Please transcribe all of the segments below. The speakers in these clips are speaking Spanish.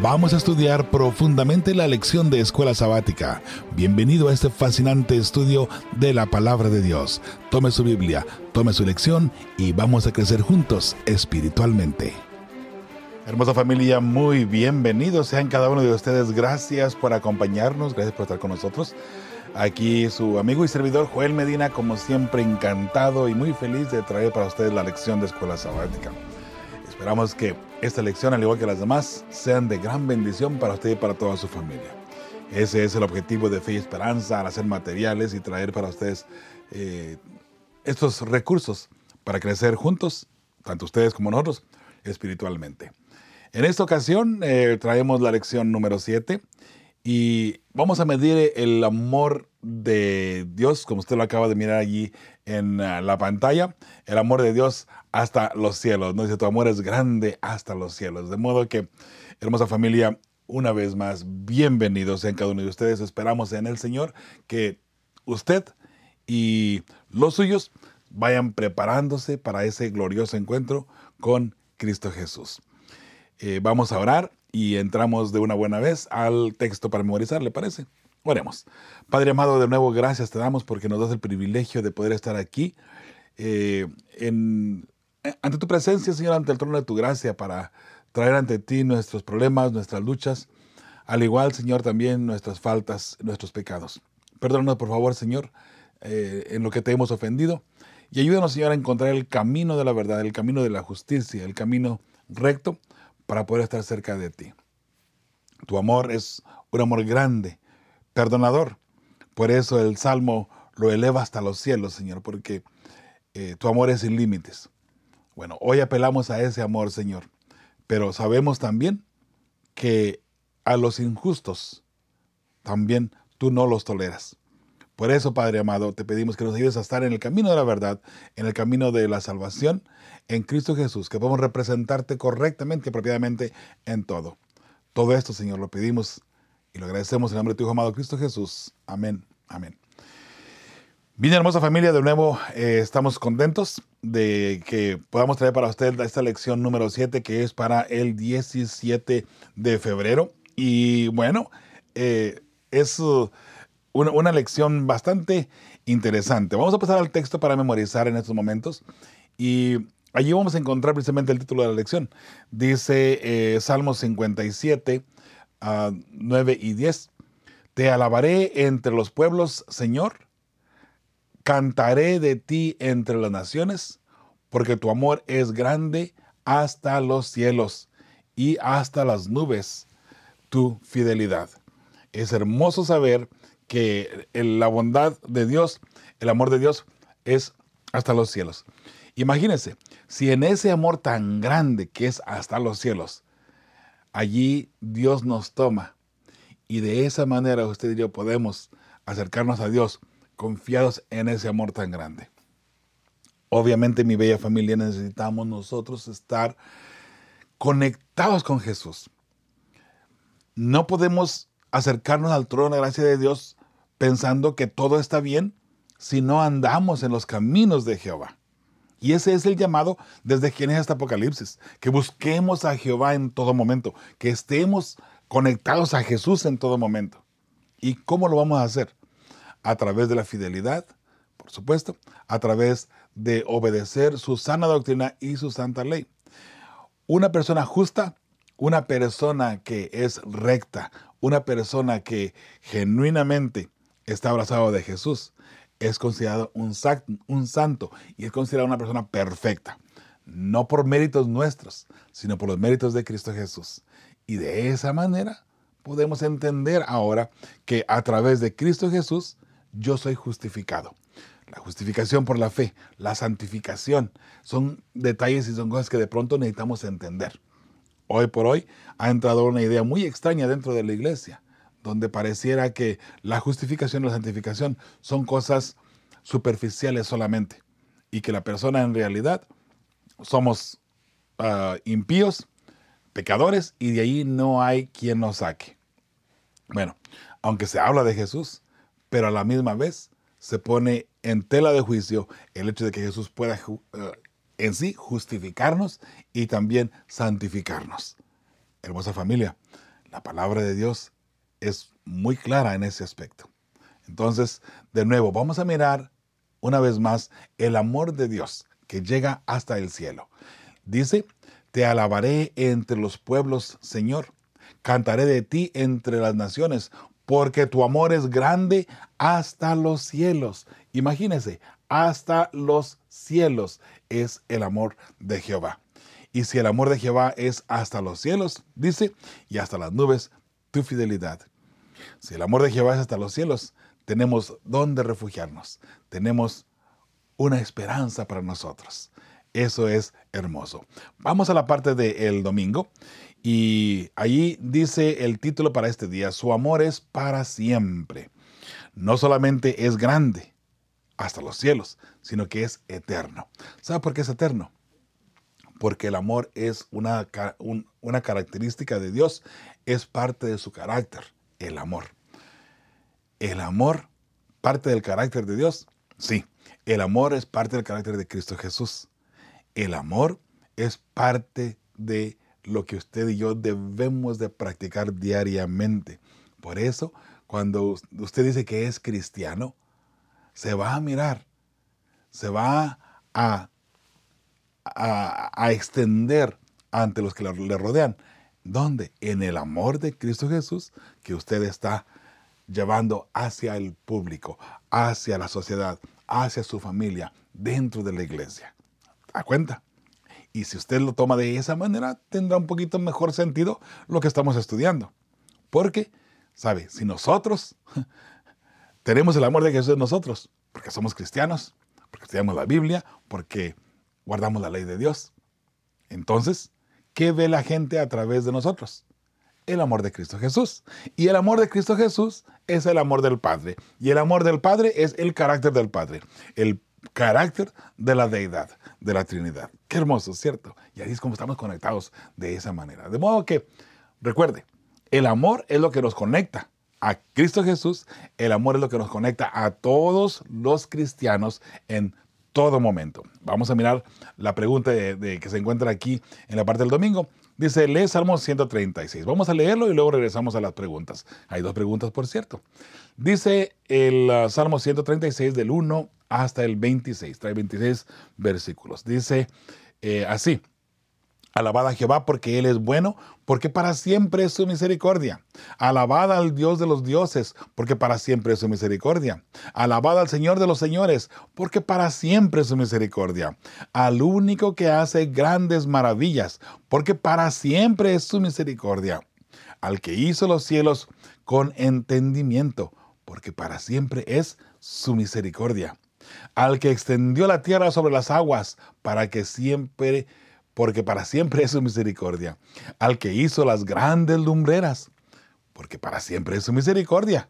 Vamos a estudiar profundamente la lección de escuela sabática. Bienvenido a este fascinante estudio de la palabra de Dios. Tome su Biblia, tome su lección y vamos a crecer juntos espiritualmente. Hermosa familia, muy bienvenidos sean cada uno de ustedes. Gracias por acompañarnos, gracias por estar con nosotros. Aquí su amigo y servidor Joel Medina, como siempre encantado y muy feliz de traer para ustedes la lección de escuela sabática. Esperamos que esta lección, al igual que las demás, sean de gran bendición para usted y para toda su familia. Ese es el objetivo de Fe y Esperanza, al hacer materiales y traer para ustedes eh, estos recursos para crecer juntos, tanto ustedes como nosotros, espiritualmente. En esta ocasión eh, traemos la lección número 7 y vamos a medir el amor de Dios, como usted lo acaba de mirar allí en ah, la pantalla, el amor de Dios hasta los cielos. ¿no? Dice, tu amor es grande hasta los cielos. De modo que, hermosa familia, una vez más, bienvenidos en cada uno de ustedes. Esperamos en el Señor que usted y los suyos vayan preparándose para ese glorioso encuentro con Cristo Jesús. Eh, vamos a orar y entramos de una buena vez al texto para memorizar, ¿le parece? Oremos. Padre amado, de nuevo gracias te damos porque nos das el privilegio de poder estar aquí eh, ante tu presencia, Señor, ante el trono de tu gracia para traer ante ti nuestros problemas, nuestras luchas, al igual, Señor, también nuestras faltas, nuestros pecados. Perdónanos, por favor, Señor, eh, en lo que te hemos ofendido y ayúdanos, Señor, a encontrar el camino de la verdad, el camino de la justicia, el camino recto para poder estar cerca de ti. Tu amor es un amor grande, perdonador. Por eso el Salmo lo eleva hasta los cielos, Señor, porque eh, tu amor es sin límites. Bueno, hoy apelamos a ese amor, Señor, pero sabemos también que a los injustos también tú no los toleras. Por eso, Padre amado, te pedimos que nos ayudes a estar en el camino de la verdad, en el camino de la salvación, en Cristo Jesús, que podamos representarte correctamente y apropiadamente en todo. Todo esto, Señor, lo pedimos y lo agradecemos en nombre de tu Hijo amado Cristo Jesús. Amén. Amén. Bien, hermosa familia, de nuevo eh, estamos contentos de que podamos traer para usted esta lección número 7 que es para el 17 de febrero. Y bueno, eh, es una, una, lección bastante interesante. Vamos a pasar al texto para memorizar en estos momentos. Y allí vamos a encontrar precisamente el título de la lección. Dice eh, Salmo 57, 9 y 10. Te alabaré entre los pueblos, Señor. Cantaré de ti entre las naciones, porque tu amor es grande hasta los cielos y hasta las nubes, tu fidelidad. Es hermoso saber que la bondad de Dios, el amor de Dios es hasta los cielos. Imagínense, si en ese amor tan grande que es hasta los cielos, allí Dios nos toma. Y de esa manera usted y yo podemos acercarnos a Dios confiados en ese amor tan grande. Obviamente, mi bella familia, necesitamos nosotros estar conectados con Jesús. No podemos acercarnos al trono de gracia de Dios pensando que todo está bien si no andamos en los caminos de Jehová. Y ese es el llamado desde es este Apocalipsis, que busquemos a Jehová en todo momento, que estemos conectados a Jesús en todo momento. ¿Y cómo lo vamos a hacer? A través de la fidelidad, por supuesto, a través de obedecer su sana doctrina y su santa ley. Una persona justa, una persona que es recta, una persona que genuinamente está abrazado de Jesús, es considerado un, un santo y es considerado una persona perfecta. No por méritos nuestros, sino por los méritos de Cristo Jesús. Y de esa manera podemos entender ahora que a través de Cristo Jesús yo soy justificado. La justificación por la fe, la santificación, son detalles y son cosas que de pronto necesitamos entender. Hoy por hoy ha entrado una idea muy extraña dentro de la iglesia donde pareciera que la justificación y la santificación son cosas superficiales solamente y que la persona en realidad somos ah, impíos, pecadores y de ahí no hay quien nos saque. Bueno, aunque se habla de Jesús, pero a la misma vez se pone en tela de juicio el hecho de que Jesús pueda ah, en sí justificarnos y también santificarnos. Hermosa familia, la palabra de Dios es muy clara en ese aspecto. Entonces, de nuevo, vamos a mirar una vez más el amor de Dios que llega hasta el cielo. Dice, te alabaré entre los pueblos, Señor. Cantaré de ti entre las naciones, porque tu amor es grande hasta los cielos. Imagínese, hasta los cielos es el amor de Jehová. Y si el amor de Jehová es hasta los cielos, dice, y hasta las nubes, tu fidelidad. Si el amor de Jehová es hasta los cielos, tenemos dónde refugiarnos. Tenemos una esperanza para nosotros. Eso es hermoso. Vamos a la parte del domingo y allí dice el título para este día, su amor es para siempre. No solamente es grande hasta los cielos, sino que es eterno. ¿Sabe por qué es eterno? Porque el amor es una, una característica de Dios, es parte de su carácter, el amor. El amor, parte del carácter de Dios, sí. El amor es parte del carácter de Cristo Jesús. El amor es parte de lo que usted y yo debemos de practicar diariamente. Por eso, cuando usted dice que es cristiano, se va a mirar, se va a, a, extender ante los que le rodean. ¿Dónde? En el amor de Cristo Jesús que usted está llevando hacia el público, hacia la sociedad, hacia su familia, dentro de la iglesia. ¿A cuenta? Y si usted lo toma de esa manera, tendrá un poquito mejor sentido lo que estamos estudiando. Porque, ¿sabe? Si nosotros tenemos el amor de Jesús en nosotros, porque somos cristianos, porque estudiamos la Biblia, porque guardamos la ley de Dios, entonces, ¿qué ve la gente a través de nosotros? El amor de Cristo Jesús. Y el amor de Cristo Jesús es el amor del Padre. Y el amor del Padre es el carácter del Padre. El carácter de la deidad, de la Trinidad. Qué hermoso, ¿cierto? Y ahí es como estamos conectados de esa manera. De modo que, recuerde, el amor es lo que nos conecta a Cristo Jesús, el amor es lo que nos conecta a todos los cristianos en todo momento. Vamos a mirar la pregunta de, que se encuentra aquí en la parte del domingo. Dice, lee Salmo 136. Vamos a leerlo y luego regresamos a las preguntas. Hay dos preguntas, por cierto. Dice el uh, Salmo 136 del 1 hasta el 26. Trae 26 versículos. Dice eh, así. Alabada a Jehová porque Él es bueno, porque para siempre es su misericordia. Alabada al Dios de los dioses, porque para siempre es su misericordia. Alabada al Señor de los señores, porque para siempre es su misericordia. Al único que hace grandes maravillas, porque para siempre es su misericordia. Al que hizo los cielos con entendimiento, porque para siempre es su misericordia. Al que extendió la tierra sobre las aguas, para que siempre porque para siempre es su misericordia. Al que hizo las grandes lumbreras, porque para siempre es su misericordia.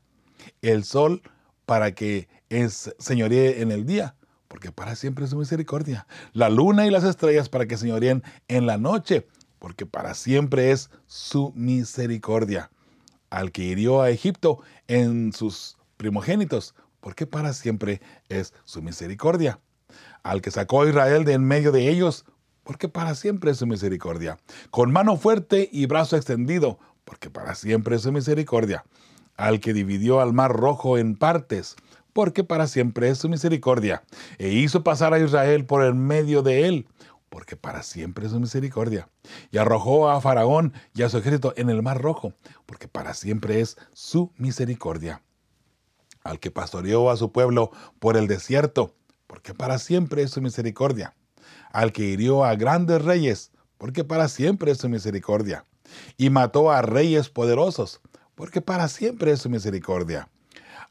El sol para que es, en el día, porque para siempre es su misericordia. La luna y las estrellas para que señoreen en la noche, porque para siempre es su misericordia. Al que hirió a Egipto en sus primogénitos, porque para siempre es su misericordia. Al que sacó a Israel de en medio de ellos, porque para siempre es su misericordia. Con mano fuerte y brazo extendido, porque para siempre es su misericordia. Al que dividió al mar rojo en partes, porque para siempre es su misericordia. E hizo pasar a Israel por el medio de él, porque para siempre es su misericordia. Y arrojó a Faraón y a su ejército en el mar rojo, porque para siempre es su misericordia. Al que pastoreó a su pueblo por el desierto, porque para siempre es su misericordia al que hirió a grandes reyes, porque para siempre es su misericordia, y mató a reyes poderosos, porque para siempre es su misericordia,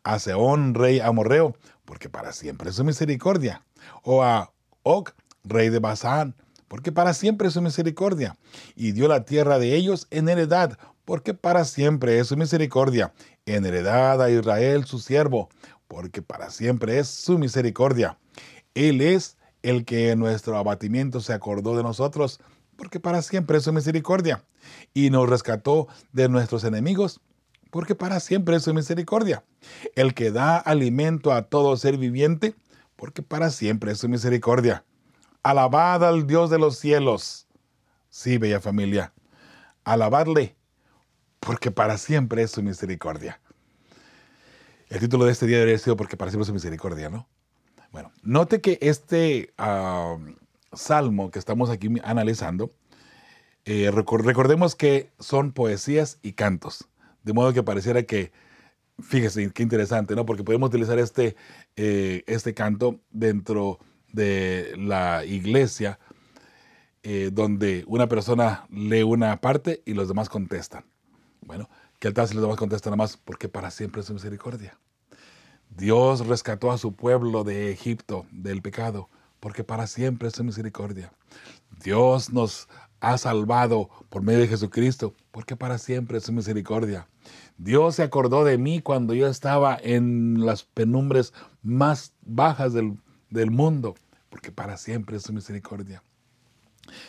a Seón, rey amorreo, porque para siempre es su misericordia, o a Og, rey de Basán, porque para siempre es su misericordia, y dio la tierra de ellos en heredad, porque para siempre es su misericordia, en heredad a Israel su siervo, porque para siempre es su misericordia. Él es el que en nuestro abatimiento se acordó de nosotros, porque para siempre es su misericordia, y nos rescató de nuestros enemigos, porque para siempre es su misericordia, el que da alimento a todo ser viviente, porque para siempre es su misericordia. Alabad al Dios de los cielos. Sí, bella familia. alabarle, porque para siempre es su misericordia. El título de este día debería ser porque para siempre es su misericordia, ¿no? Bueno, note que este ah, salmo que estamos aquí analizando, eh, recordemos que son poesías y cantos, de modo que pareciera que, fíjese, qué interesante, ¿no? Porque podemos utilizar este, eh, este canto dentro de la iglesia, eh, donde una persona lee una parte y los demás contestan. Bueno, ¿qué tal si los demás contestan nada más? Porque para siempre es su misericordia. Dios rescató a su pueblo de Egipto, del pecado, porque para siempre es su misericordia. Dios nos ha salvado por medio de Jesucristo, porque para siempre es su misericordia. Dios se acordó de mí cuando yo estaba en las penumbres más bajas del, del mundo, porque para siempre es su misericordia.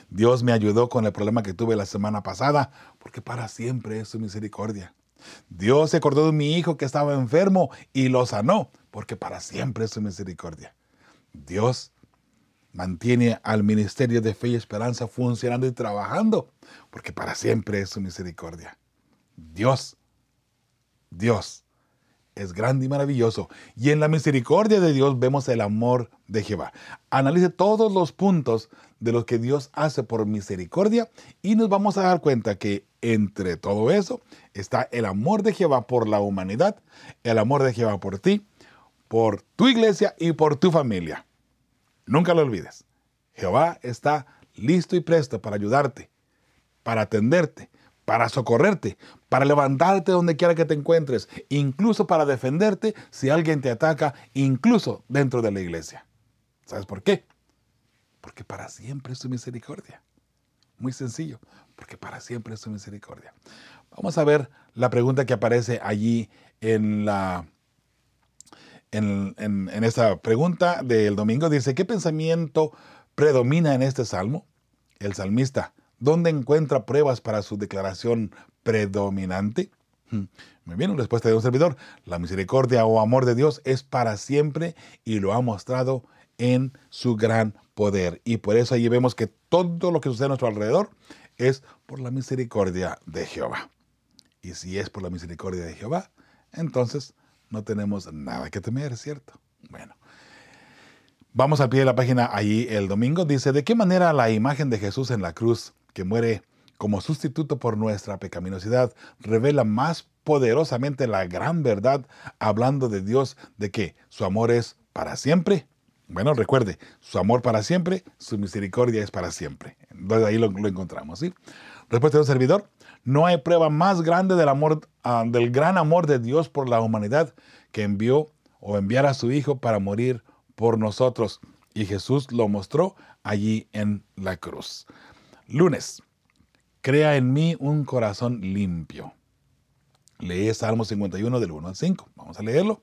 Dios me ayudó con el problema que tuve la semana pasada, porque para siempre es su misericordia. Dios se acordó de mi hijo que estaba enfermo y lo sanó, porque para siempre es su misericordia. Dios mantiene al ministerio de fe y esperanza funcionando y trabajando, porque para siempre es su misericordia. Dios, Dios es grande y maravilloso. Y en la misericordia de Dios vemos el amor de Jehová. Analice todos los puntos de lo que Dios hace por misericordia y nos vamos a dar cuenta que entre todo eso está el amor de Jehová por la humanidad, el amor de Jehová por ti, por tu iglesia y por tu familia. Nunca lo olvides. Jehová está listo y presto para ayudarte, para atenderte, para socorrerte, para levantarte donde quiera que te encuentres, incluso para defenderte si alguien te ataca, incluso dentro de la iglesia. ¿Sabes por qué? Porque para siempre es su misericordia. Muy sencillo, porque para siempre es su misericordia. Vamos a ver la pregunta que aparece allí en la en, en, esta pregunta del domingo. Dice, ¿qué pensamiento predomina en este salmo? El salmista ¿Dónde encuentra pruebas para su declaración predominante? Hmm. Muy bien, respuesta de un servidor. La misericordia o amor de Dios es para siempre y lo ha mostrado en su gran poder. Y por eso allí vemos que todo lo que sucede a nuestro alrededor es por la misericordia de Jehová. Y si es por la misericordia de Jehová, entonces no tenemos nada que temer, ¿cierto? Bueno, vamos al pie de la página allí el domingo. Dice, ¿de qué manera la imagen de Jesús en la cruz que muere como sustituto por nuestra pecaminosidad, revela más poderosamente la gran verdad hablando de Dios de que su amor es para siempre. Bueno, recuerde, su amor para siempre, su misericordia es para siempre. Entonces ahí lo, encontramos, ¿sí? Respuesta del servidor, no hay prueba más grande del amor, ah, del gran amor de Dios por la humanidad que envió o enviar a su Hijo para morir por nosotros. Y Jesús lo mostró allí en la cruz. Lunes, crea en mí un corazón limpio. Lee Salmo 51 del 1 al 5. Vamos a leerlo.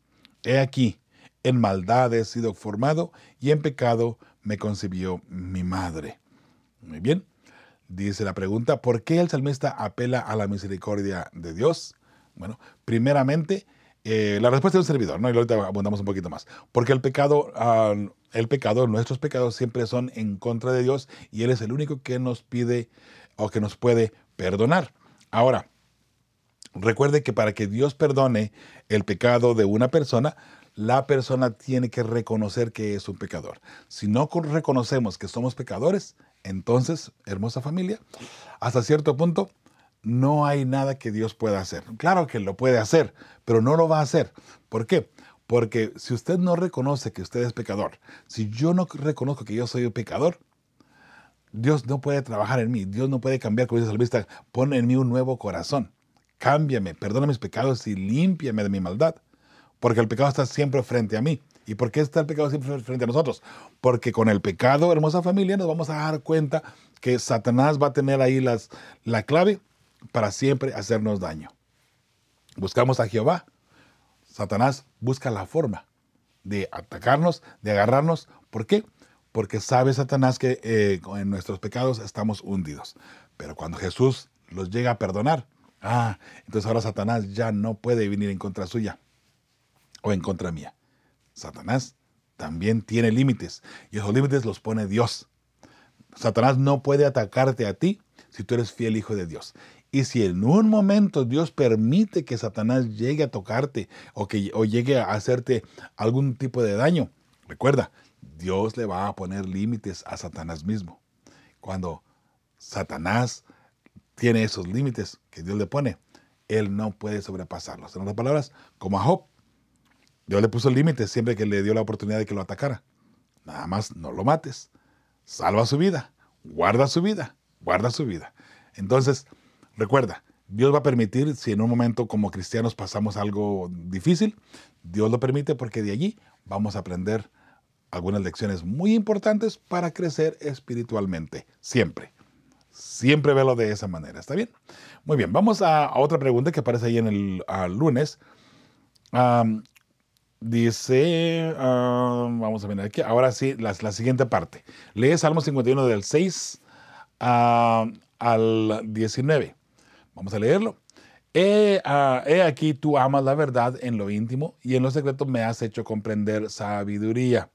He aquí, en maldad he sido formado y en pecado me concibió mi madre. Muy bien, dice la pregunta, ¿por qué el salmista apela a la misericordia de Dios? Bueno, primeramente, eh, la respuesta de un servidor, ¿no? Y ahorita abundamos un poquito más. Porque el pecado ah, el pecado, nuestros pecados siempre son en contra de Dios y Él es el único que nos pide o que nos puede perdonar. Ahora, recuerde que para que Dios perdone el pecado de una persona, la persona tiene que reconocer que es un pecador. Si no reconocemos que somos pecadores, entonces, hermosa familia, hasta cierto punto no hay nada que Dios pueda hacer. Claro que lo puede hacer, pero no lo va a hacer. ¿Por qué? Porque si usted no reconoce que usted es pecador, si yo no reconozco que yo soy un pecador, Dios no puede trabajar en mí, Dios no puede cambiar, como dice el salmista, pone en mí un nuevo corazón. Cámbiame, perdona mis pecados y límpiame de mi maldad. Porque el pecado está siempre frente a mí. ¿Y por qué está el pecado siempre frente a nosotros? Porque con el pecado, hermosa familia, nos vamos a dar cuenta que Satanás va a tener ahí la clave para siempre hacernos daño. Buscamos a Jehová. Satanás busca la forma de atacarnos, de agarrarnos. ¿Por qué? Porque sabe Satanás que eh, en nuestros pecados estamos hundidos. Pero cuando Jesús los llega a perdonar, ah, entonces ahora Satanás ya no puede venir en contra suya o en contra mía. Satanás también tiene límites y esos límites los pone Dios. Satanás no puede atacarte a ti si tú eres fiel hijo de Dios. Y si en un momento Dios permite que Satanás llegue a tocarte o que o llegue a hacerte algún tipo de daño, recuerda, Dios le va a poner límites a Satanás mismo. Cuando Satanás tiene esos límites que Dios le pone, él no puede sobrepasarlos. En otras palabras, como a Job, Dios le puso límites siempre que le dio la oportunidad de que lo atacara. Nada más no lo mates. Salva su vida. Guarda su vida. Guarda su vida. Entonces, recuerda, Dios va a permitir, si en un momento como cristianos pasamos algo difícil, Dios lo permite porque de allí vamos a aprender algunas lecciones muy importantes para crecer espiritualmente. Siempre. Siempre velo de esa manera. ¿Está bien? Muy bien. Vamos a, otra pregunta que aparece ahí en el lunes. Dice, vamos a ver aquí, ahora sí, la, siguiente parte. Lee Salmo 51 del 6 al 19. Vamos a leerlo. He, he, aquí tú amas la verdad en lo íntimo y en lo secreto me has hecho comprender sabiduría.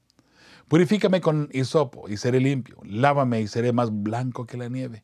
Purifícame con hisopo y seré limpio. Lávame y seré más blanco que la nieve.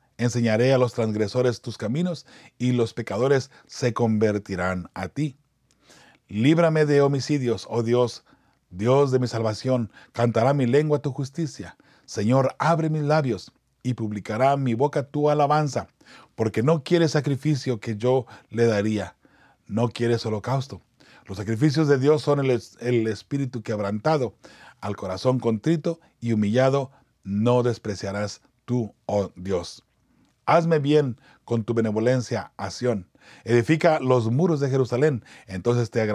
enseñaré a los transgresores tus caminos y los pecadores se convertirán a ti. Líbrame de homicidios, oh Dios, Dios de mi salvación, cantará mi lengua tu justicia. Señor, abre mis labios y publicará mi boca tu alabanza, porque no quieres sacrificio que yo le daría, no quieres holocausto. Los sacrificios de Dios son el, el espíritu quebrantado, al corazón contrito y humillado no despreciarás tú, oh Dios. Hazme bien con tu benevolencia, acción. Edifica los muros de Jerusalén, entonces te,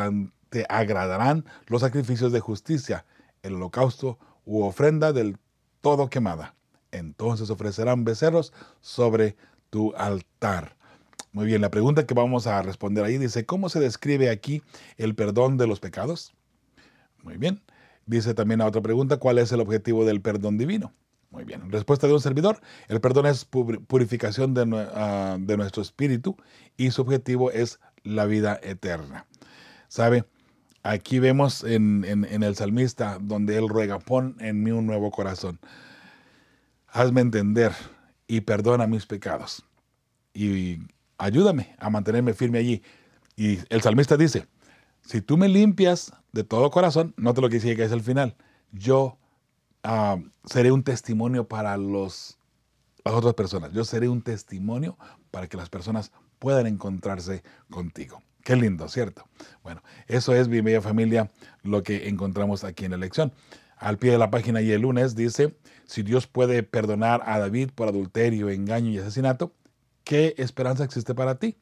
te agradarán los sacrificios de justicia, el holocausto u ofrenda del todo quemada. Entonces ofrecerán becerros sobre tu altar. Muy bien, la pregunta que vamos a responder ahí dice, ¿cómo se describe aquí el perdón de los pecados? Muy bien. Dice también la otra pregunta, ¿cuál es el objetivo del perdón divino? Muy bien. Respuesta de un servidor. El perdón es purificación de, ah, de, nuestro espíritu y su objetivo es la vida eterna. ¿Sabe? Aquí vemos en, en, el salmista donde él ruega, pon en mí un nuevo corazón. Hazme entender y perdona mis pecados. Y ayúdame a mantenerme firme allí. Y el salmista dice, si tú me limpias de todo corazón, no te lo que que es el final, yo uh, seré un testimonio para los, las otras personas. Yo seré un testimonio para que las personas puedan encontrarse contigo. Qué lindo, ¿cierto? Bueno, eso es, mi bella familia, lo que encontramos aquí en la lección. Al pie de la página y el lunes dice, si Dios puede perdonar a David por adulterio, engaño y asesinato, ¿qué esperanza existe para ti?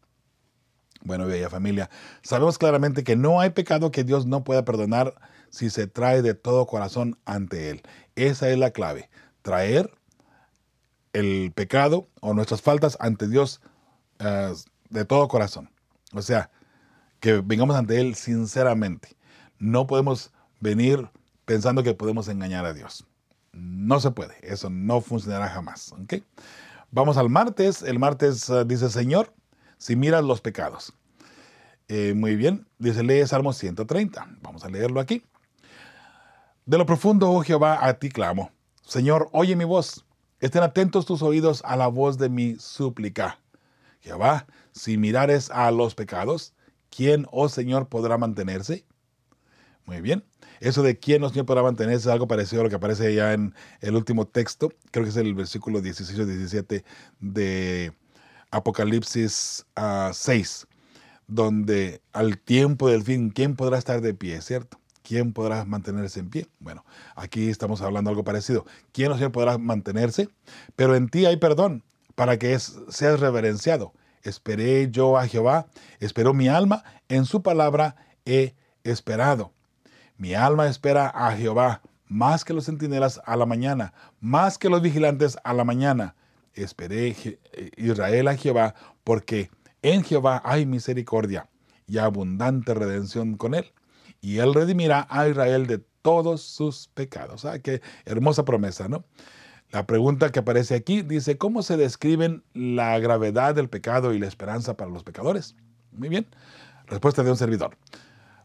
Bueno, bella familia, sabemos claramente que no hay pecado que Dios no pueda perdonar si se trae de todo corazón ante Él. Esa es la clave, traer el pecado o nuestras faltas ante Dios eh, de todo corazón. O sea, que vengamos ante Él sinceramente. No podemos venir pensando que podemos engañar a Dios. No se puede, eso no funcionará jamás. Vamos al martes. El martes eh, dice, Señor, si miras los pecados. Eh, muy bien, dice, lee Salmo 130. Vamos a leerlo aquí. De lo profundo, oh Jehová, a ti clamo. Señor, oye mi voz. Estén atentos tus oídos a la voz de mi súplica. Jehová, si mirares a los pecados, ¿quién, oh Señor, podrá mantenerse? Muy bien. Eso de quién, oh Señor, podrá mantenerse es algo parecido a lo que aparece ya en el último texto. Creo que es el versículo 16 o 17 de Apocalipsis 6. Ah, donde al tiempo del fin, ¿quién podrá estar de pie, cierto? ¿Quién podrá mantenerse en pie? Bueno, aquí estamos hablando algo parecido. ¿Quién o quién podrá mantenerse? Pero en ti hay perdón para que seas reverenciado. Esperé yo a Jehová, esperó mi alma, en su palabra he esperado. Mi alma espera a Jehová, más que los centinelas a la mañana, más que los vigilantes a la mañana. Esperé Israel a Jehová, porque en Jehová hay misericordia y abundante redención con él. Y él redimirá a Israel de todos sus pecados. Ah, qué hermosa promesa, ¿no? La pregunta que aparece aquí dice, ¿cómo se describen la gravedad del pecado y la esperanza para los pecadores? Muy bien. Respuesta de un servidor.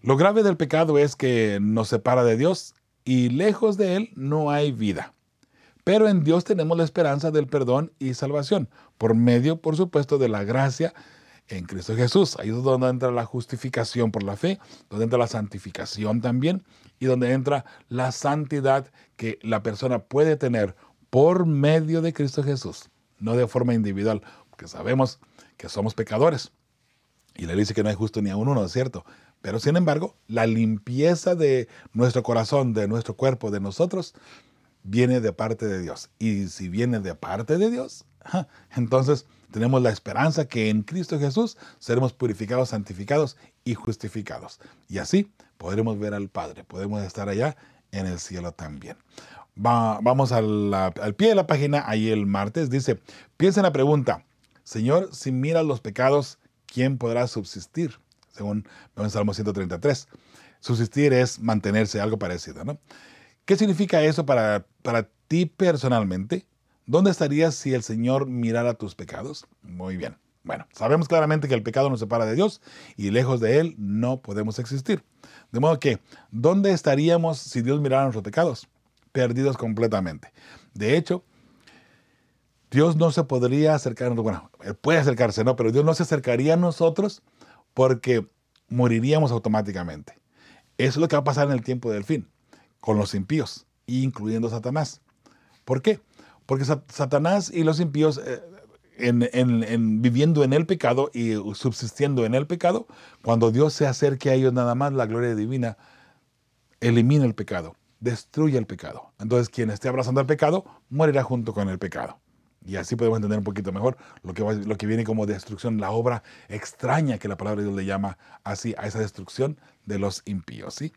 Lo grave del pecado es que nos separa de Dios y lejos de Él no hay vida. Pero en Dios tenemos la esperanza del perdón y salvación, por medio, por supuesto, de la gracia en Cristo Jesús. Ahí es donde entra la justificación por la fe, donde entra la santificación también y donde entra la santidad que la persona puede tener por medio de Cristo Jesús, no de forma individual, porque sabemos que somos pecadores. Y le dice que no hay justo ni a uno, ¿no es cierto? Pero sin embargo, la limpieza de nuestro corazón, de nuestro cuerpo, de nosotros, viene de parte de Dios. Y si viene de parte de Dios, entonces tenemos la esperanza que en Cristo Jesús seremos purificados, santificados y justificados. Y así podremos ver al Padre, podemos estar allá en el cielo también. vamos al, pie de la página, ahí el martes, dice, piensa en la pregunta, Señor, si miras los pecados, ¿quién podrá subsistir? Según el Salmo 133. Subsistir es mantenerse, algo parecido, ¿no? ¿Qué significa eso para ti personalmente? ¿Dónde estarías si el Señor mirara tus pecados? Muy bien. Bueno, sabemos claramente que el pecado nos separa de Dios y lejos de Él no podemos existir. De modo que, ¿dónde estaríamos si Dios mirara nuestros pecados? Perdidos completamente. De hecho, Dios no se podría acercar, bueno, Él puede acercarse, ¿no? Pero Dios no se acercaría a nosotros porque moriríamos automáticamente. Eso es lo que va a pasar en el tiempo del fin, con los impíos, incluyendo Satanás. ¿Por qué? Porque Satanás y los impíos, eh, en, viviendo en el pecado y subsistiendo en el pecado, cuando Dios se acerque a ellos nada más, la gloria divina elimina el pecado, destruye el pecado. Entonces quien esté abrazando el pecado, morirá junto con el pecado. Y así podemos entender un poquito mejor lo que, viene como destrucción, la obra extraña que la palabra de Dios le llama así a esa destrucción de los impíos. ¿sí?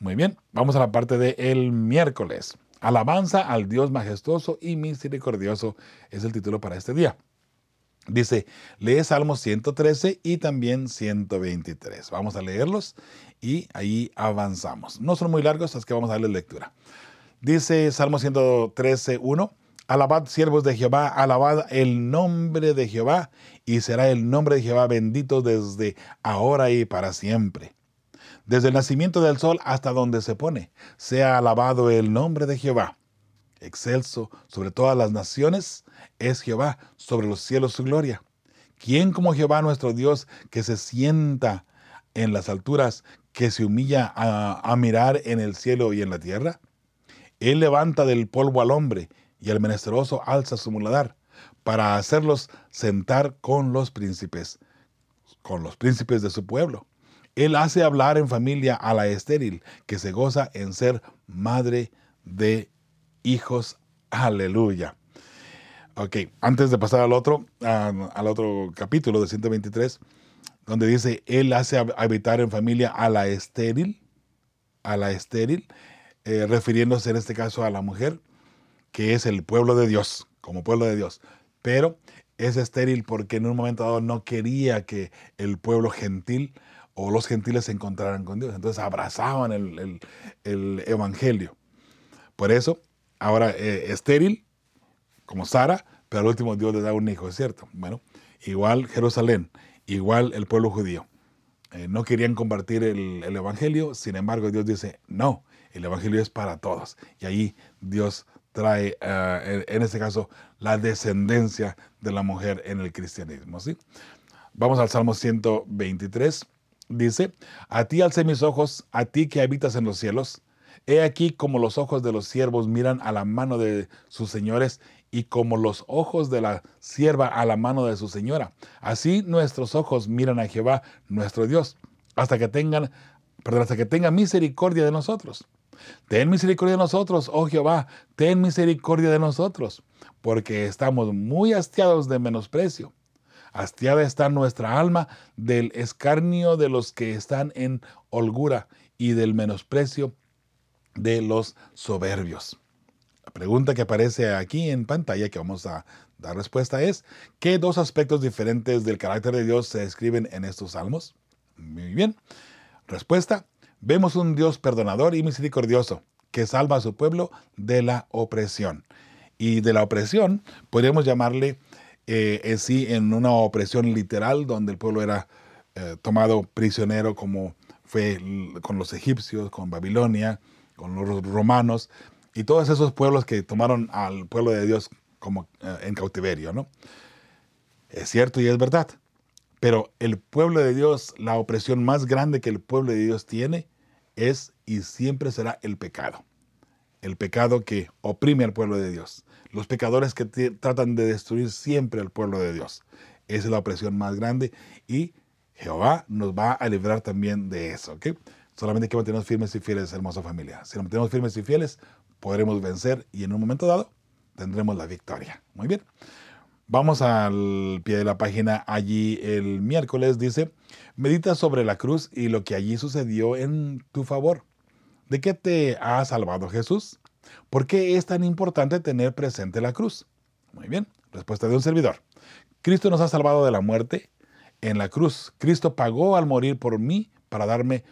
Muy bien, vamos a la parte del el miércoles. Alabanza al Dios majestuoso y misericordioso es el título para este día. Dice, lee Salmos 113 y también 123. Vamos a leerlos y ahí avanzamos. No son muy largos, así que vamos a darle lectura. Dice Salmo 113, 1. Alabad siervos de Jehová, alabad el nombre de Jehová, y será el nombre de Jehová bendito desde ahora y para siempre desde el nacimiento del sol hasta donde se pone. Sea alabado el nombre de Jehová. Excelso sobre todas las naciones es Jehová, sobre los cielos su gloria. ¿Quién como Jehová nuestro Dios que se sienta en las alturas, que se humilla a, mirar en el cielo y en la tierra? Él levanta del polvo al hombre y al menesteroso alza su muladar para hacerlos sentar con los príncipes, con los príncipes de su pueblo. Él hace hablar en familia a la estéril, que se goza en ser madre de hijos. Aleluya. Ok, antes de pasar al otro, al otro capítulo de 123, donde dice, Él hace habitar en familia a la estéril, a la estéril, eh, refiriéndose en este caso a la mujer, que es el pueblo de Dios, como pueblo de Dios. Pero es estéril porque en un momento dado no quería que el pueblo gentil o los gentiles se encontraran con Dios. Entonces abrazaban el, evangelio. Por eso, ahora eh, estéril, como Sara, pero al último Dios le da un hijo, ¿es cierto? Bueno, igual Jerusalén, igual el pueblo judío. Eh, no querían compartir el, evangelio, sin embargo Dios dice, no, el evangelio es para todos. Y ahí Dios trae, eh, en este caso, la descendencia de la mujer en el cristianismo. ¿sí? Vamos al Salmo 123. Dice, a ti alcé mis ojos, a ti que habitas en los cielos. He aquí como los ojos de los siervos miran a la mano de sus señores y como los ojos de la sierva a la mano de su señora. Así nuestros ojos miran a Jehová, nuestro Dios, hasta que tengan, hasta que tenga misericordia de nosotros. Ten misericordia de nosotros, oh Jehová, ten misericordia de nosotros, porque estamos muy hastiados de menosprecio. Hastiada está nuestra alma del escarnio de los que están en holgura y del menosprecio de los soberbios. La pregunta que aparece aquí en pantalla que vamos a dar respuesta es, ¿qué dos aspectos diferentes del carácter de Dios se describen en estos salmos? Muy bien. Respuesta, vemos un Dios perdonador y misericordioso que salva a su pueblo de la opresión. Y de la opresión podríamos llamarle eh, en sí en una opresión literal donde el pueblo era eh, tomado prisionero como fue con los egipcios, con Babilonia, con los romanos y todos esos pueblos que tomaron al pueblo de Dios como eh, en cautiverio, ¿no? Es cierto y es verdad. Pero el pueblo de Dios, la opresión más grande que el pueblo de Dios tiene es y siempre será el pecado. El pecado que oprime al pueblo de Dios. Los pecadores que tratan de destruir siempre al pueblo de Dios. Esa es la opresión más grande y Jehová nos va a librar también de eso. Solamente que mantenernos firmes y fieles, hermosa familia. Si nos mantenemos firmes y fieles, podremos vencer y en un momento dado tendremos la victoria. Muy bien. Vamos al pie de la página. Allí el miércoles dice, medita sobre la cruz y lo que allí sucedió en tu favor. ¿De qué te ha salvado Jesús? ¿Por qué es tan importante tener presente la cruz? Muy bien, respuesta de un servidor. Cristo nos ha salvado de la muerte en la cruz. Cristo pagó al morir por mí para darme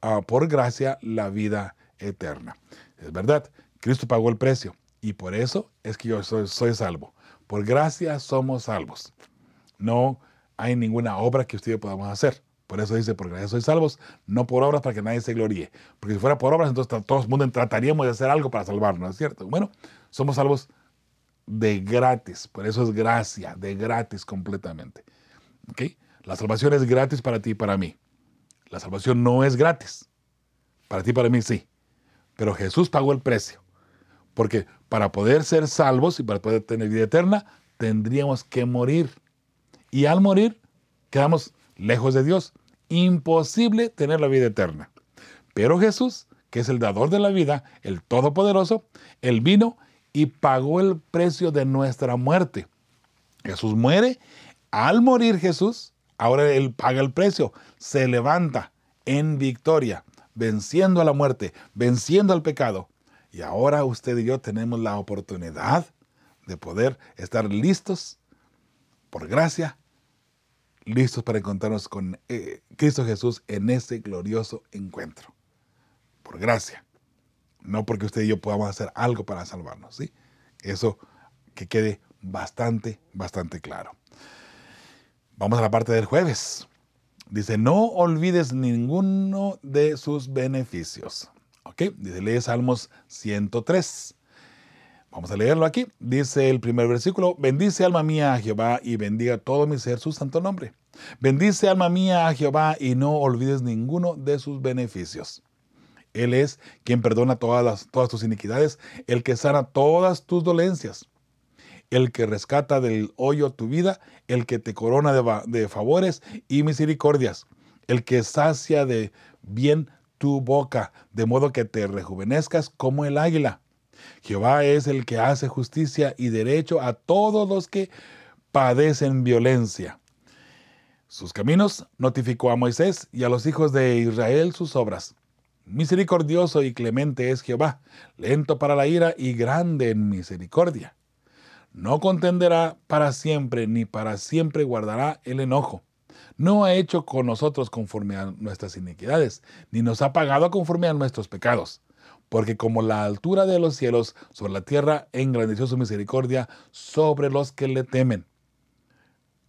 uh, por gracia la vida eterna. Es verdad, Cristo pagó el precio y por eso es que yo soy, soy salvo. Por gracia somos salvos. No hay ninguna obra que ustedes podamos hacer. Por eso dice, por gracia sois salvos, no por obras para que nadie se gloríe. Porque si fuera por obras, entonces todos mundo trataríamos de hacer algo para salvarnos, ¿es cierto? Bueno, somos salvos de gratis. Por eso es gracia, de gratis completamente. ¿Ok? La salvación es gratis para ti y para mí. La salvación no es gratis. Para ti y para mí sí. Pero Jesús pagó el precio. Porque para poder ser salvos y para poder tener vida eterna, tendríamos que morir. Y al morir, quedamos lejos de Dios. Imposible tener la vida eterna. Pero Jesús, que es el dador de la vida, el Todopoderoso, Él vino y pagó el precio de nuestra muerte. Jesús muere. Al morir Jesús, ahora Él paga el precio. Se levanta en victoria, venciendo a la muerte, venciendo al pecado y ahora usted y yo tenemos la oportunidad de poder estar listos, por gracia, listos para encontrarnos con eh, Cristo Jesús en ese glorioso encuentro. Por gracia. No porque usted y yo podamos hacer algo para salvarnos, ¿sí? Eso que quede bastante, bastante claro. Vamos a la parte del jueves. Dice, no olvides ninguno de sus beneficios. ¿Ok? Dice, lee Salmos 103. Vamos a leerlo aquí. Dice el primer versículo, bendice alma mía a Jehová y bendiga todo mi ser su santo nombre. Bendice alma mía a Jehová y no olvides ninguno de sus beneficios. Él es quien perdona todas, todas tus iniquidades, el que sana todas tus dolencias, el que rescata del hoyo tu vida, el que te corona de favores y misericordias, el que sacia de bien tu boca, de modo que te rejuvenezcas como el águila. Jehová es el que hace justicia y derecho a todos los que padecen violencia. Sus caminos notificó a Moisés y a los hijos de Israel sus obras. Misericordioso y clemente es Jehová, lento para la ira y grande en misericordia. No contenderá para siempre, ni para siempre guardará el enojo no ha hecho con nosotros conforme a nuestras iniquidades, ni nos ha pagado conforme a nuestros pecados. Porque como la altura de los cielos sobre la tierra, engrandeció su misericordia sobre los que le temen.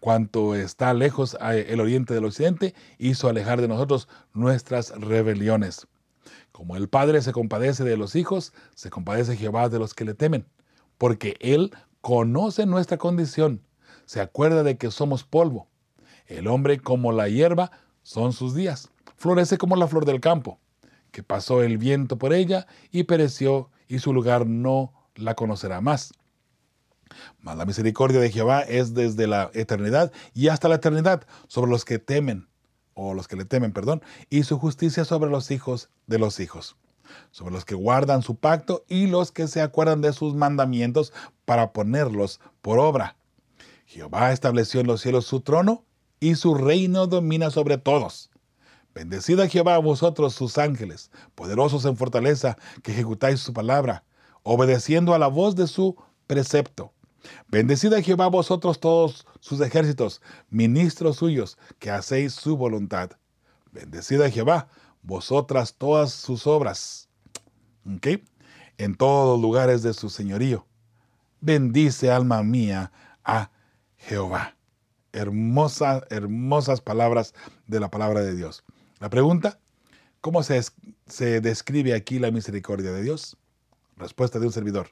Cuanto está lejos el oriente del occidente, hizo alejar de nosotros nuestras rebeliones. Como el Padre se compadece de los hijos, se compadece Jehová de los que le temen, porque Él conoce nuestra condición, se acuerda de que somos polvo. El hombre como la hierba son sus días. Florece como la flor del campo, que pasó el viento por ella y pereció y su lugar no la conocerá más. Mas la misericordia de Jehová es desde la eternidad y hasta la eternidad sobre los que temen, o los que le temen, perdón, y su justicia sobre los hijos de los hijos, sobre los que guardan su pacto y los que se acuerdan de sus mandamientos para ponerlos por obra. Jehová estableció en los cielos su trono y su reino domina sobre todos. Bendecida Jehová vosotros sus ángeles, poderosos en fortaleza, que ejecutáis su palabra, obedeciendo a la voz de su precepto. Bendecida Jehová vosotros todos sus ejércitos, ministros suyos, que hacéis su voluntad. Bendecida Jehová, vosotras todas sus obras. En todos los lugares de su señorío. Bendice alma mía a Jehová. Hermosas, hermosas palabras de la palabra de Dios. La pregunta, ¿cómo se, describe aquí la misericordia de Dios? Respuesta de un servidor.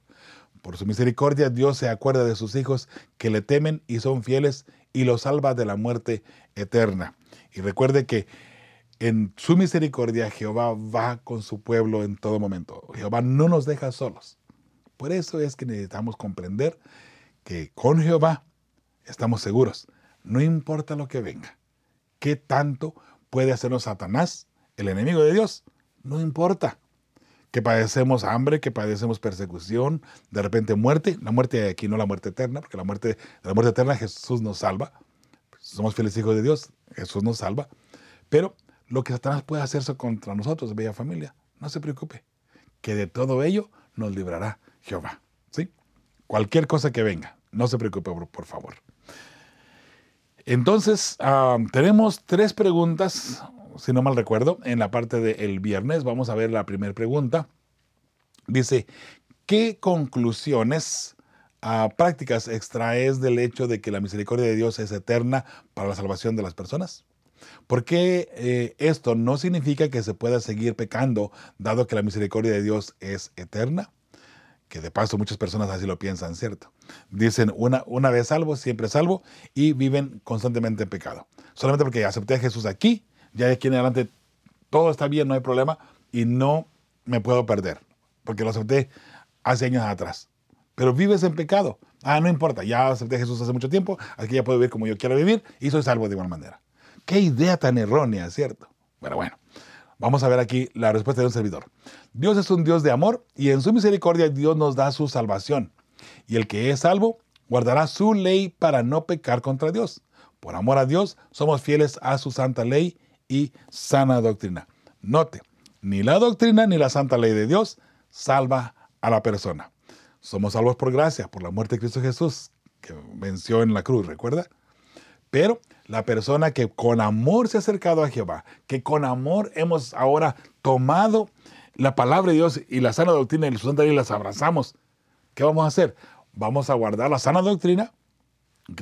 Por su misericordia Dios se acuerda de sus hijos que le temen y son fieles y los salva de la muerte eterna. Y recuerde que en su misericordia Jehová va con su pueblo en todo momento. Jehová no nos deja solos. Por eso es que necesitamos comprender que con Jehová estamos seguros. No importa lo que venga. ¿Qué tanto puede hacernos Satanás, el enemigo de Dios? No importa que padecemos hambre, que padecemos persecución, de repente muerte, la muerte aquí no la muerte eterna, porque la muerte, la muerte eterna Jesús nos salva, somos fieles hijos de Dios, Jesús nos salva, pero lo que Satanás puede hacerse contra nosotros, bella familia, no se preocupe, que de todo ello nos librará Jehová, ¿sí? Cualquier cosa que venga, no se preocupe, por, favor. Entonces, tenemos tres preguntas si no mal recuerdo, en la parte del viernes. Vamos a ver la primera pregunta. Dice, ¿qué conclusiones ah, prácticas extraes del hecho de que la misericordia de Dios es eterna para la salvación de las personas? ¿Por qué eh, esto no significa que se pueda seguir pecando dado que la misericordia de Dios es eterna? Que de paso muchas personas así lo piensan, ¿cierto? Dicen una, una vez salvo, siempre salvo y viven constantemente en pecado. Solamente porque acepté a Jesús aquí, ya de aquí en adelante todo está bien, no hay problema y no me puedo perder, porque lo acepté hace años atrás. Pero vives en pecado. Ah, no importa, ya acepté a Jesús hace mucho tiempo, aquí ya puedo vivir como yo quiero vivir y soy salvo de igual manera. Qué idea tan errónea, ¿cierto? Bueno, bueno, vamos a ver aquí la respuesta de un servidor. Dios es un Dios de amor y en su misericordia Dios nos da su salvación. Y el que es salvo guardará su ley para no pecar contra Dios. Por amor a Dios, somos fieles a su santa ley y sana doctrina. Note, ni la doctrina ni la santa ley de Dios salva a la persona. Somos salvos por gracia, por la muerte de Cristo Jesús, que venció en la cruz, ¿recuerda? Pero la persona que con amor se ha acercado a Jehová, que con amor hemos ahora tomado la palabra de Dios y la sana doctrina y la santa ley las abrazamos, ¿qué vamos a hacer? Vamos a guardar la sana doctrina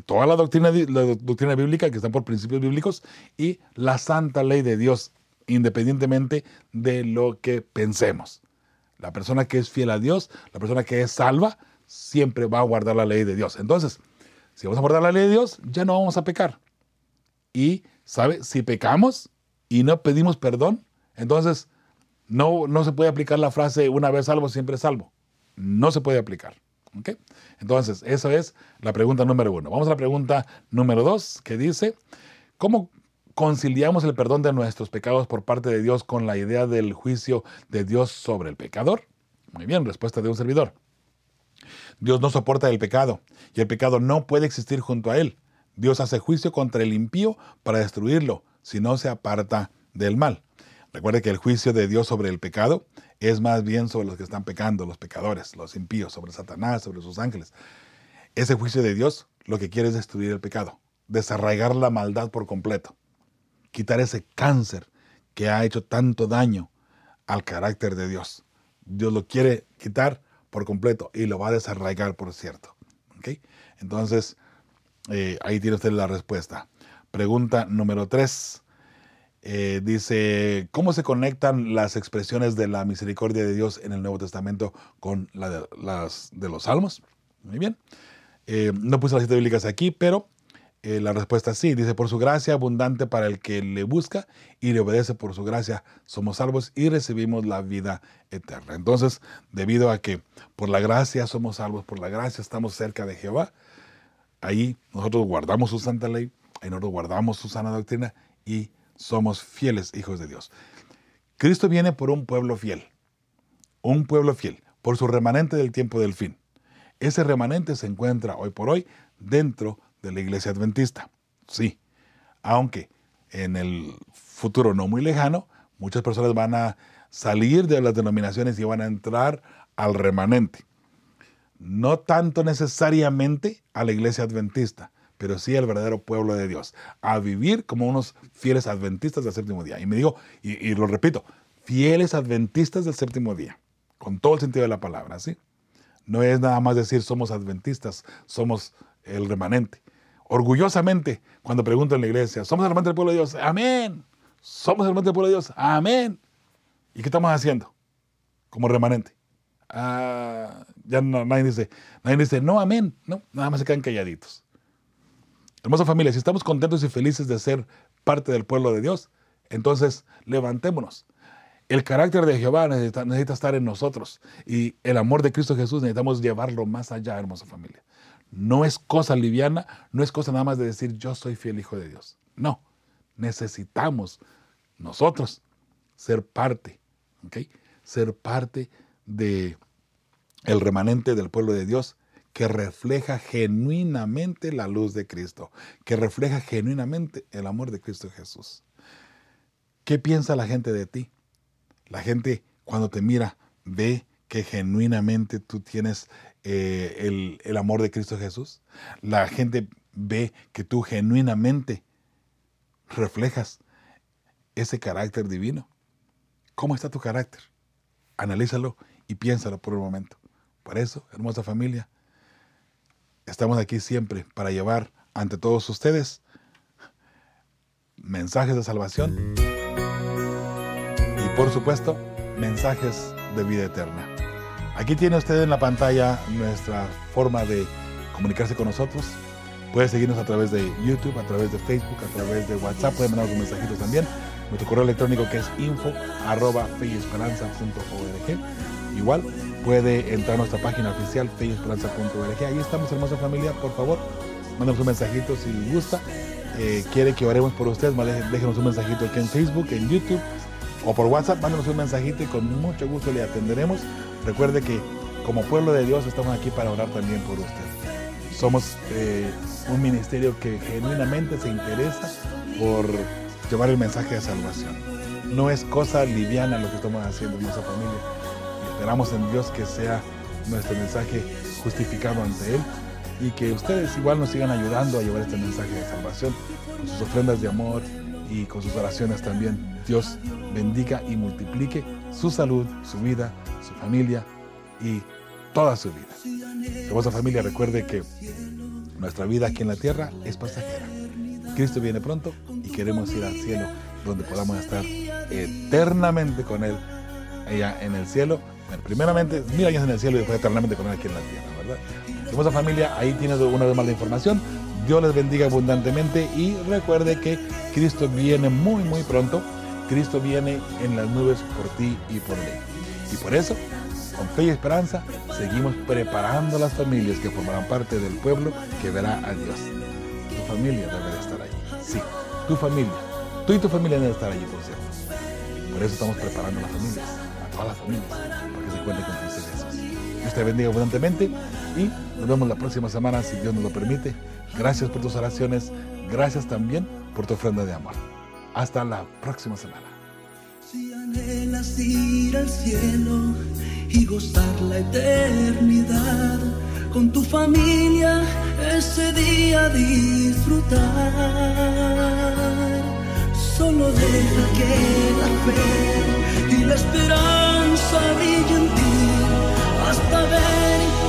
toda la doctrina, la doctrina bíblica, que están por principios bíblicos, y la santa ley de Dios, independientemente de lo que pensemos. La persona que es fiel a Dios, la persona que es salva, siempre va a guardar la ley de Dios. Entonces, si vamos a guardar la ley de Dios, ya no vamos a pecar. Y, ¿sabe? Si pecamos y no pedimos perdón, entonces no, no se puede aplicar la frase una vez salvo, siempre salvo. No se puede aplicar. Entonces, esa es la pregunta número uno. Vamos a la pregunta número dos, que dice, ¿cómo conciliamos el perdón de nuestros pecados por parte de Dios con la idea del juicio de Dios sobre el pecador? Muy bien, respuesta de un servidor. Dios no soporta el pecado y el pecado no puede existir junto a él. Dios hace juicio contra el impío para destruirlo si no se aparta del mal. Recuerde que el juicio de Dios sobre el pecado es más bien sobre los que están pecando, los pecadores, los impíos, sobre Satanás, sobre sus ángeles. Ese juicio de Dios lo que quiere es destruir el pecado, desarraigar la maldad por completo, quitar ese cáncer que ha hecho tanto daño al carácter de Dios. Dios lo quiere quitar por completo y lo va a desarraigar, por cierto. Entonces, eh, ahí tiene usted la respuesta. Pregunta número tres. Eh, dice, ¿cómo se conectan las expresiones de la misericordia de Dios en el Nuevo Testamento con las de los Salmos? Muy bien. Eh, no puse las citas bíblicas aquí, pero Eh, la respuesta es sí. Dice, por su gracia abundante para el que le busca y le obedece por su gracia, somos salvos y recibimos la vida eterna. Entonces, debido a que por la gracia somos salvos, por la gracia estamos cerca de Jehová, ahí nosotros guardamos su santa ley, ahí nosotros guardamos su sana doctrina y somos fieles hijos de Dios. Cristo viene por un pueblo fiel, un pueblo fiel, por su remanente del tiempo del fin. Ese remanente se encuentra hoy por hoy dentro de la iglesia adventista. Sí, aunque en el futuro no muy lejano, muchas personas van a salir de las denominaciones y van a entrar al remanente. No tanto necesariamente a la iglesia adventista, pero sí al verdadero pueblo de Dios, a vivir como unos fieles adventistas del séptimo día. Y me digo, y, lo repito, fieles adventistas del séptimo día, con todo el sentido de la palabra, ¿sí? No es nada más decir somos adventistas, somos el remanente. Orgullosamente, cuando pregunto en la iglesia, ¿somos el remanente del pueblo de Dios? Amén. ¿Somos el remanente del pueblo de Dios? Amén. ¿Y qué estamos haciendo como remanente? Ah, ya no, nadie dice, nadie dice, no, amén. No, nada más se quedan calladitos. Hermosa familia, si estamos contentos y felices de ser parte del pueblo de Dios, entonces levantémonos. El carácter de Jehová necesita, necesita, estar en nosotros y el amor de Cristo Jesús necesitamos llevarlo más allá, hermosa familia. No es cosa liviana, no es cosa nada más de decir yo soy fiel hijo de Dios. No, necesitamos nosotros ser parte, ¿ok? Ser parte de el remanente del pueblo de Dios que refleja genuinamente la luz de Cristo, que refleja genuinamente el amor de Cristo Jesús. ¿Qué piensa la gente de ti? La gente cuando te mira ve que genuinamente tú tienes eh, el, el amor de Cristo Jesús. La gente ve que tú genuinamente reflejas ese carácter divino. ¿Cómo está tu carácter? Analízalo y piénsalo por un momento. Por eso, hermosa familia, estamos aquí siempre para llevar ante todos ustedes mensajes de salvación y por supuesto mensajes de vida eterna. Aquí tiene usted en la pantalla nuestra forma de comunicarse con nosotros. Puede seguirnos a través de YouTube, a través de Facebook, a través de WhatsApp, puede mandar un mensajitos también. Nuestro correo electrónico que es info arroba Igual puede entrar a nuestra página oficial feyesperanza.org. Ahí estamos, hermosa familia. Por favor, mándanos un mensajito si gusta. Eh, quiere que oremos por ustedes, déjenos un mensajito aquí en Facebook, en YouTube o por WhatsApp. Mándenos un mensajito y con mucho gusto le atenderemos. Recuerde que como pueblo de Dios estamos aquí para orar también por usted. Somos eh, un ministerio que genuinamente se interesa por llevar el mensaje de salvación. No es cosa liviana lo que estamos haciendo en nuestra familia Esperamos en Dios que sea nuestro mensaje justificado ante Él y que ustedes igual nos sigan ayudando a llevar este mensaje de salvación con sus ofrendas de amor y con sus oraciones también. Dios bendiga y multiplique su salud, su vida, su familia y toda su vida. Hermosa familia, recuerde que nuestra vida aquí en la tierra es pasajera. Cristo viene pronto y queremos ir al cielo donde podamos estar eternamente con Él allá en el cielo bueno, primeramente, mil años en el cielo y después eternamente con él aquí en la tierra, ¿verdad? Hermosa familia, ahí tienes una vez más la información. Dios les bendiga abundantemente y recuerde que Cristo viene muy, muy pronto. Cristo viene en las nubes por ti y por mí. Y por eso, con fe y esperanza, seguimos preparando las familias que formarán parte del pueblo que verá a Dios. Tu familia debe estar allí. Sí, tu familia. Tú y tu familia deben estar allí, por cierto. Por eso estamos preparando las familias, a todas las familias con Dios te bendiga abundantemente y nos vemos la próxima semana si Dios nos lo permite. Gracias por tus oraciones, gracias también por tu ofrenda de amor. Hasta la próxima semana. Si anhelas ir al cielo y gozar la eternidad, con tu familia ese día disfrutar, solo deja que la fe y la esperanza brillen en ti hasta ver